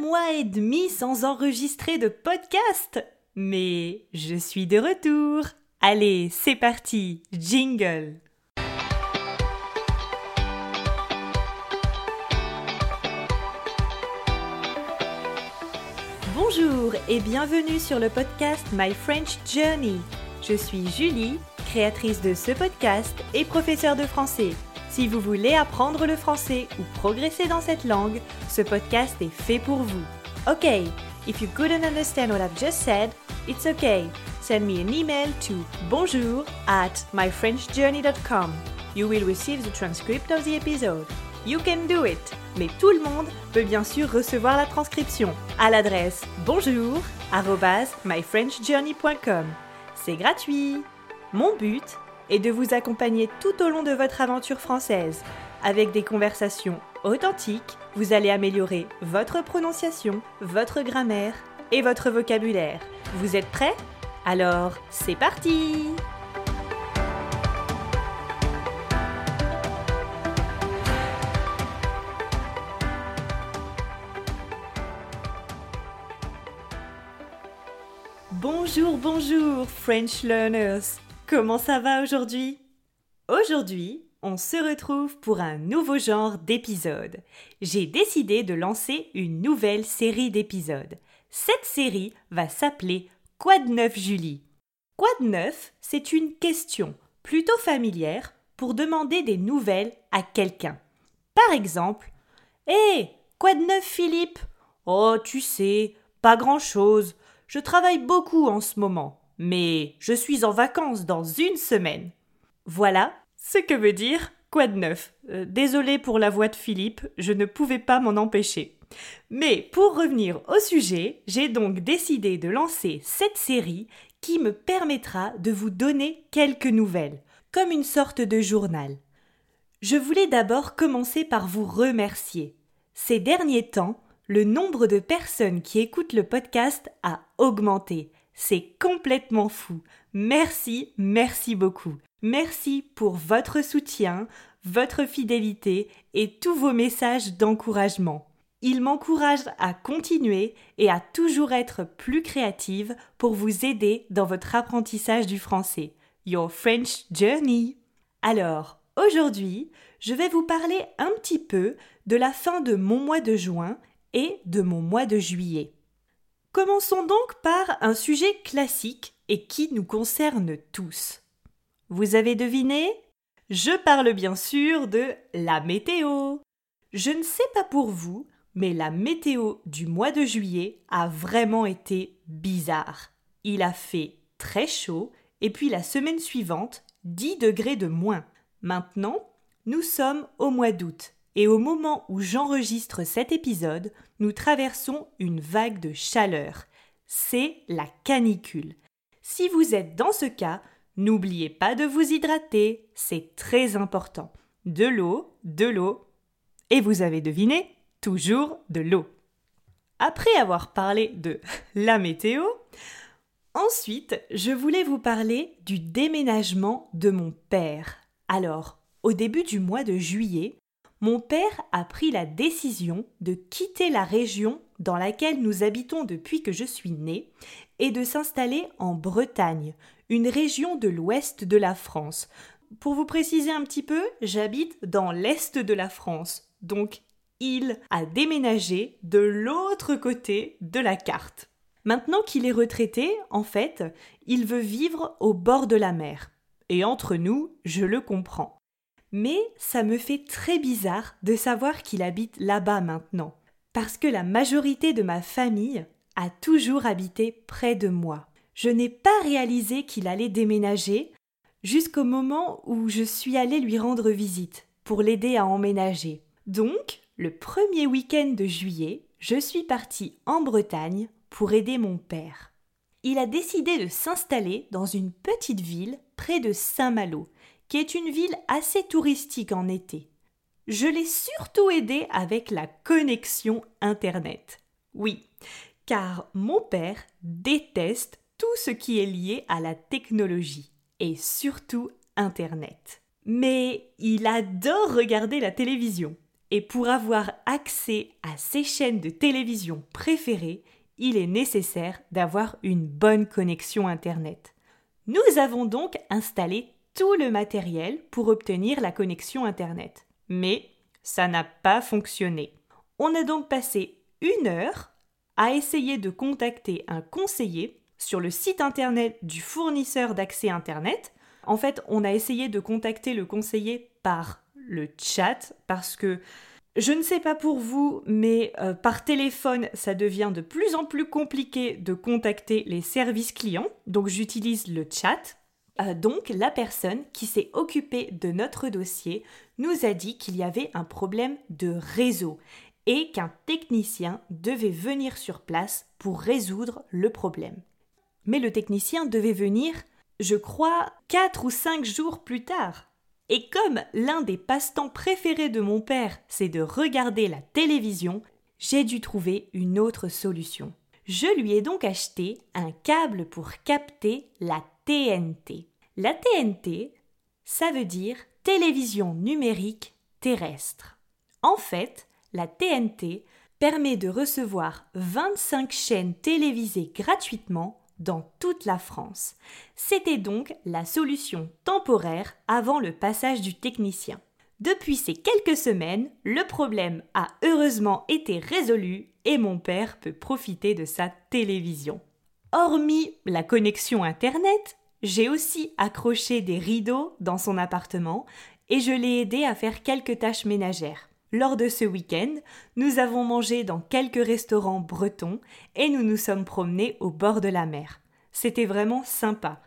mois et demi sans enregistrer de podcast. Mais je suis de retour. Allez, c'est parti, jingle. Bonjour et bienvenue sur le podcast My French Journey. Je suis Julie, créatrice de ce podcast et professeure de français. Si vous voulez apprendre le français ou progresser dans cette langue, ce podcast est fait pour vous. Ok, if you couldn't understand what I've just said, it's okay. Send me an email to bonjour at myfrenchjourney.com. You will receive the transcript of the episode. You can do it! Mais tout le monde peut bien sûr recevoir la transcription à l'adresse bonjour myfrenchjourney.com. C'est gratuit! Mon but et de vous accompagner tout au long de votre aventure française. Avec des conversations authentiques, vous allez améliorer votre prononciation, votre grammaire et votre vocabulaire. Vous êtes prêts? Alors, c'est parti Bonjour, bonjour, French learners Comment ça va aujourd'hui? Aujourd'hui, on se retrouve pour un nouveau genre d'épisode. J'ai décidé de lancer une nouvelle série d'épisodes. Cette série va s'appeler Quoi de neuf Julie? Quoi de neuf, c'est une question plutôt familière pour demander des nouvelles à quelqu'un. Par exemple, Hé, quoi de neuf Philippe? Oh, tu sais, pas grand-chose. Je travaille beaucoup en ce moment mais je suis en vacances dans une semaine. Voilà ce que veut dire quoi de neuf. Euh, désolé pour la voix de Philippe, je ne pouvais pas m'en empêcher. Mais pour revenir au sujet, j'ai donc décidé de lancer cette série qui me permettra de vous donner quelques nouvelles, comme une sorte de journal. Je voulais d'abord commencer par vous remercier. Ces derniers temps, le nombre de personnes qui écoutent le podcast a augmenté. C'est complètement fou. Merci, merci beaucoup. Merci pour votre soutien, votre fidélité et tous vos messages d'encouragement. Ils m'encouragent à continuer et à toujours être plus créative pour vous aider dans votre apprentissage du français. Your French Journey. Alors, aujourd'hui, je vais vous parler un petit peu de la fin de mon mois de juin et de mon mois de juillet. Commençons donc par un sujet classique et qui nous concerne tous. Vous avez deviné? Je parle bien sûr de la météo. Je ne sais pas pour vous, mais la météo du mois de juillet a vraiment été bizarre. Il a fait très chaud et puis la semaine suivante, 10 degrés de moins. Maintenant, nous sommes au mois d'août et au moment où j'enregistre cet épisode, nous traversons une vague de chaleur. C'est la canicule. Si vous êtes dans ce cas, n'oubliez pas de vous hydrater, c'est très important. De l'eau, de l'eau, et vous avez deviné, toujours de l'eau. Après avoir parlé de la météo, ensuite je voulais vous parler du déménagement de mon père. Alors, au début du mois de juillet, mon père a pris la décision de quitter la région dans laquelle nous habitons depuis que je suis née et de s'installer en Bretagne, une région de l'ouest de la France. Pour vous préciser un petit peu, j'habite dans l'est de la France, donc il a déménagé de l'autre côté de la carte. Maintenant qu'il est retraité, en fait, il veut vivre au bord de la mer. Et entre nous, je le comprends. Mais ça me fait très bizarre de savoir qu'il habite là-bas maintenant, parce que la majorité de ma famille a toujours habité près de moi. Je n'ai pas réalisé qu'il allait déménager jusqu'au moment où je suis allée lui rendre visite pour l'aider à emménager. Donc, le premier week-end de juillet, je suis partie en Bretagne pour aider mon père. Il a décidé de s'installer dans une petite ville près de Saint-Malo, qui est une ville assez touristique en été. Je l'ai surtout aidé avec la connexion Internet. Oui, car mon père déteste tout ce qui est lié à la technologie, et surtout Internet. Mais il adore regarder la télévision. Et pour avoir accès à ces chaînes de télévision préférées, il est nécessaire d'avoir une bonne connexion Internet. Nous avons donc installé tout le matériel pour obtenir la connexion Internet. Mais ça n'a pas fonctionné. On a donc passé une heure à essayer de contacter un conseiller sur le site internet du fournisseur d'accès Internet. En fait, on a essayé de contacter le conseiller par le chat parce que je ne sais pas pour vous, mais euh, par téléphone, ça devient de plus en plus compliqué de contacter les services clients. Donc j'utilise le chat. Euh, donc la personne qui s'est occupée de notre dossier nous a dit qu'il y avait un problème de réseau et qu'un technicien devait venir sur place pour résoudre le problème. Mais le technicien devait venir, je crois, quatre ou cinq jours plus tard. Et comme l'un des passe-temps préférés de mon père, c'est de regarder la télévision, j'ai dû trouver une autre solution. Je lui ai donc acheté un câble pour capter la TNT. La TNT, ça veut dire télévision numérique terrestre. En fait, la TNT permet de recevoir 25 chaînes télévisées gratuitement dans toute la France. C'était donc la solution temporaire avant le passage du technicien. Depuis ces quelques semaines, le problème a heureusement été résolu et mon père peut profiter de sa télévision. Hormis la connexion Internet, j'ai aussi accroché des rideaux dans son appartement et je l'ai aidé à faire quelques tâches ménagères. Lors de ce week-end, nous avons mangé dans quelques restaurants bretons et nous nous sommes promenés au bord de la mer. C'était vraiment sympa.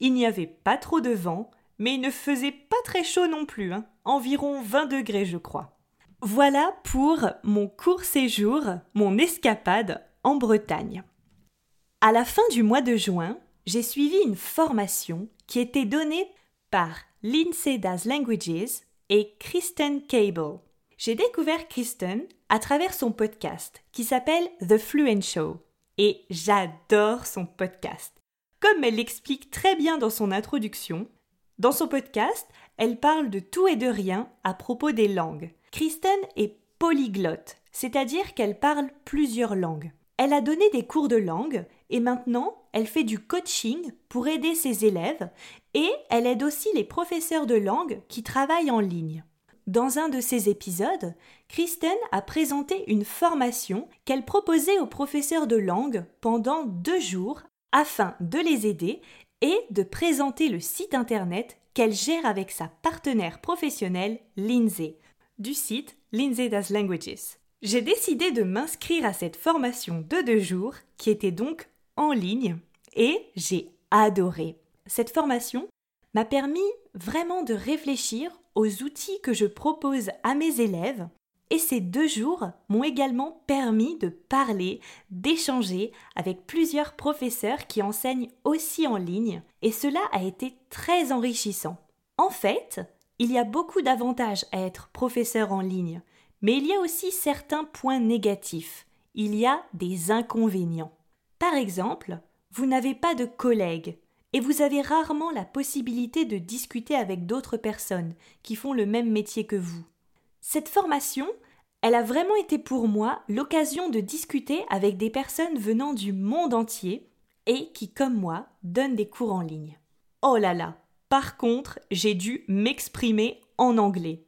Il n'y avait pas trop de vent, mais il ne faisait pas très chaud non plus, hein. environ 20 degrés je crois. Voilà pour mon court séjour, mon escapade en Bretagne. À la fin du mois de juin, j'ai suivi une formation qui était donnée par Lindsay Das Languages et Kristen Cable. J'ai découvert Kristen à travers son podcast qui s'appelle The Fluent Show et j'adore son podcast. Comme elle l'explique très bien dans son introduction, dans son podcast, elle parle de tout et de rien à propos des langues. Kristen est polyglotte, c'est-à-dire qu'elle parle plusieurs langues. Elle a donné des cours de langue et maintenant elle fait du coaching pour aider ses élèves et elle aide aussi les professeurs de langue qui travaillent en ligne. Dans un de ces épisodes, Kristen a présenté une formation qu'elle proposait aux professeurs de langue pendant deux jours afin de les aider et de présenter le site internet qu'elle gère avec sa partenaire professionnelle Lindsay, du site Lindsay Does Languages. J'ai décidé de m'inscrire à cette formation de deux jours qui était donc en ligne et j'ai adoré. Cette formation m'a permis vraiment de réfléchir aux outils que je propose à mes élèves et ces deux jours m'ont également permis de parler, d'échanger avec plusieurs professeurs qui enseignent aussi en ligne et cela a été très enrichissant. En fait, il y a beaucoup d'avantages à être professeur en ligne, mais il y a aussi certains points négatifs. Il y a des inconvénients. Par exemple, vous n'avez pas de collègues, et vous avez rarement la possibilité de discuter avec d'autres personnes qui font le même métier que vous. Cette formation, elle a vraiment été pour moi l'occasion de discuter avec des personnes venant du monde entier et qui, comme moi, donnent des cours en ligne. Oh là là Par contre, j'ai dû m'exprimer en anglais.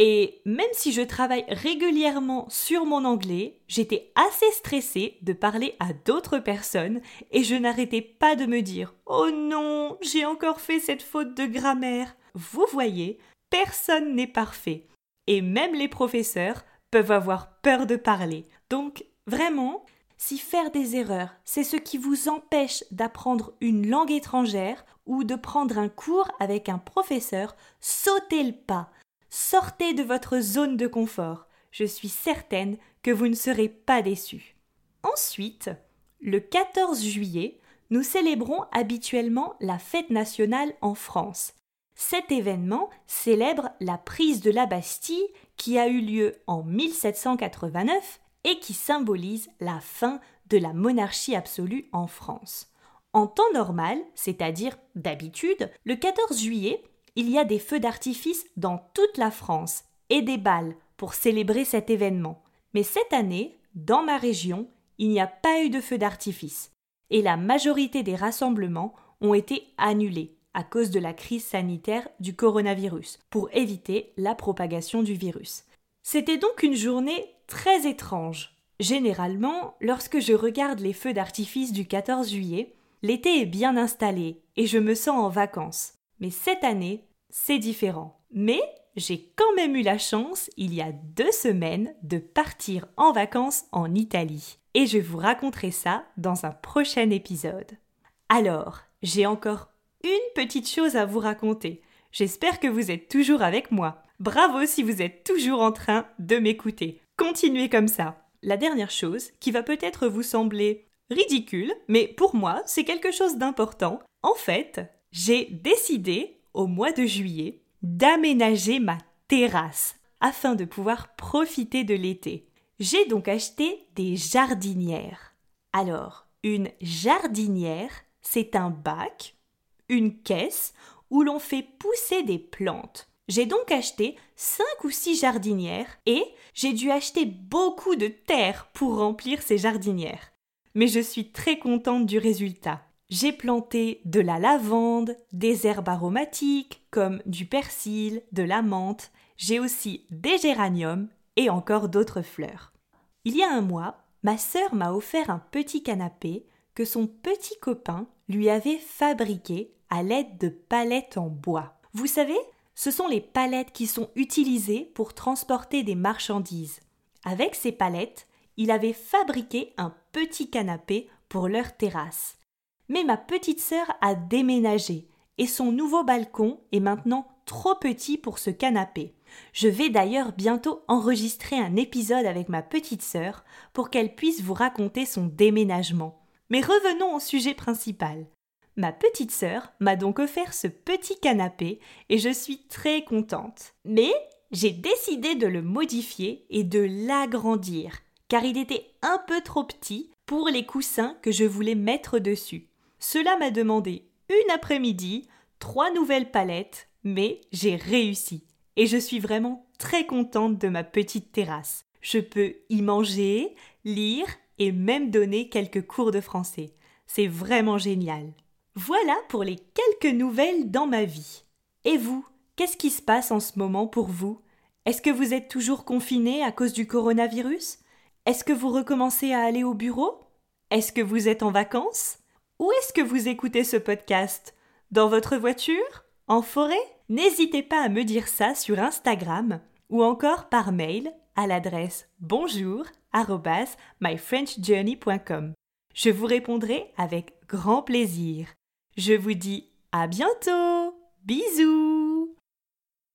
Et même si je travaille régulièrement sur mon anglais, j'étais assez stressée de parler à d'autres personnes et je n'arrêtais pas de me dire Oh non, j'ai encore fait cette faute de grammaire. Vous voyez, personne n'est parfait. Et même les professeurs peuvent avoir peur de parler. Donc, vraiment, si faire des erreurs, c'est ce qui vous empêche d'apprendre une langue étrangère ou de prendre un cours avec un professeur, sautez le pas Sortez de votre zone de confort. Je suis certaine que vous ne serez pas déçus. Ensuite, le 14 juillet, nous célébrons habituellement la fête nationale en France. Cet événement célèbre la prise de la Bastille qui a eu lieu en 1789 et qui symbolise la fin de la monarchie absolue en France. En temps normal, c'est-à-dire d'habitude, le 14 juillet, il y a des feux d'artifice dans toute la France et des balles pour célébrer cet événement. Mais cette année, dans ma région, il n'y a pas eu de feu d'artifice, et la majorité des rassemblements ont été annulés à cause de la crise sanitaire du coronavirus, pour éviter la propagation du virus. C'était donc une journée très étrange. Généralement, lorsque je regarde les feux d'artifice du 14 juillet, l'été est bien installé et je me sens en vacances. Mais cette année, c'est différent. Mais j'ai quand même eu la chance, il y a deux semaines, de partir en vacances en Italie. Et je vous raconterai ça dans un prochain épisode. Alors, j'ai encore une petite chose à vous raconter. J'espère que vous êtes toujours avec moi. Bravo si vous êtes toujours en train de m'écouter. Continuez comme ça. La dernière chose, qui va peut-être vous sembler ridicule, mais pour moi, c'est quelque chose d'important. En fait, j'ai décidé, au mois de juillet, d'aménager ma terrasse afin de pouvoir profiter de l'été. J'ai donc acheté des jardinières. Alors, une jardinière, c'est un bac, une caisse où l'on fait pousser des plantes. J'ai donc acheté cinq ou six jardinières et j'ai dû acheter beaucoup de terre pour remplir ces jardinières. Mais je suis très contente du résultat. J'ai planté de la lavande, des herbes aromatiques comme du persil, de la menthe, j'ai aussi des géraniums et encore d'autres fleurs. Il y a un mois, ma sœur m'a offert un petit canapé que son petit copain lui avait fabriqué à l'aide de palettes en bois. Vous savez, ce sont les palettes qui sont utilisées pour transporter des marchandises. Avec ces palettes, il avait fabriqué un petit canapé pour leur terrasse. Mais ma petite sœur a déménagé et son nouveau balcon est maintenant trop petit pour ce canapé. Je vais d'ailleurs bientôt enregistrer un épisode avec ma petite sœur pour qu'elle puisse vous raconter son déménagement. Mais revenons au sujet principal. Ma petite sœur m'a donc offert ce petit canapé et je suis très contente. Mais j'ai décidé de le modifier et de l'agrandir car il était un peu trop petit pour les coussins que je voulais mettre dessus. Cela m'a demandé une après-midi, trois nouvelles palettes, mais j'ai réussi. Et je suis vraiment très contente de ma petite terrasse. Je peux y manger, lire et même donner quelques cours de français. C'est vraiment génial. Voilà pour les quelques nouvelles dans ma vie. Et vous, qu'est-ce qui se passe en ce moment pour vous? Est-ce que vous êtes toujours confiné à cause du coronavirus? Est-ce que vous recommencez à aller au bureau? Est-ce que vous êtes en vacances? Où est-ce que vous écoutez ce podcast? Dans votre voiture? En forêt? N'hésitez pas à me dire ça sur Instagram ou encore par mail à l'adresse bonjour myfrenchjourney.com. Je vous répondrai avec grand plaisir. Je vous dis à bientôt. Bisous.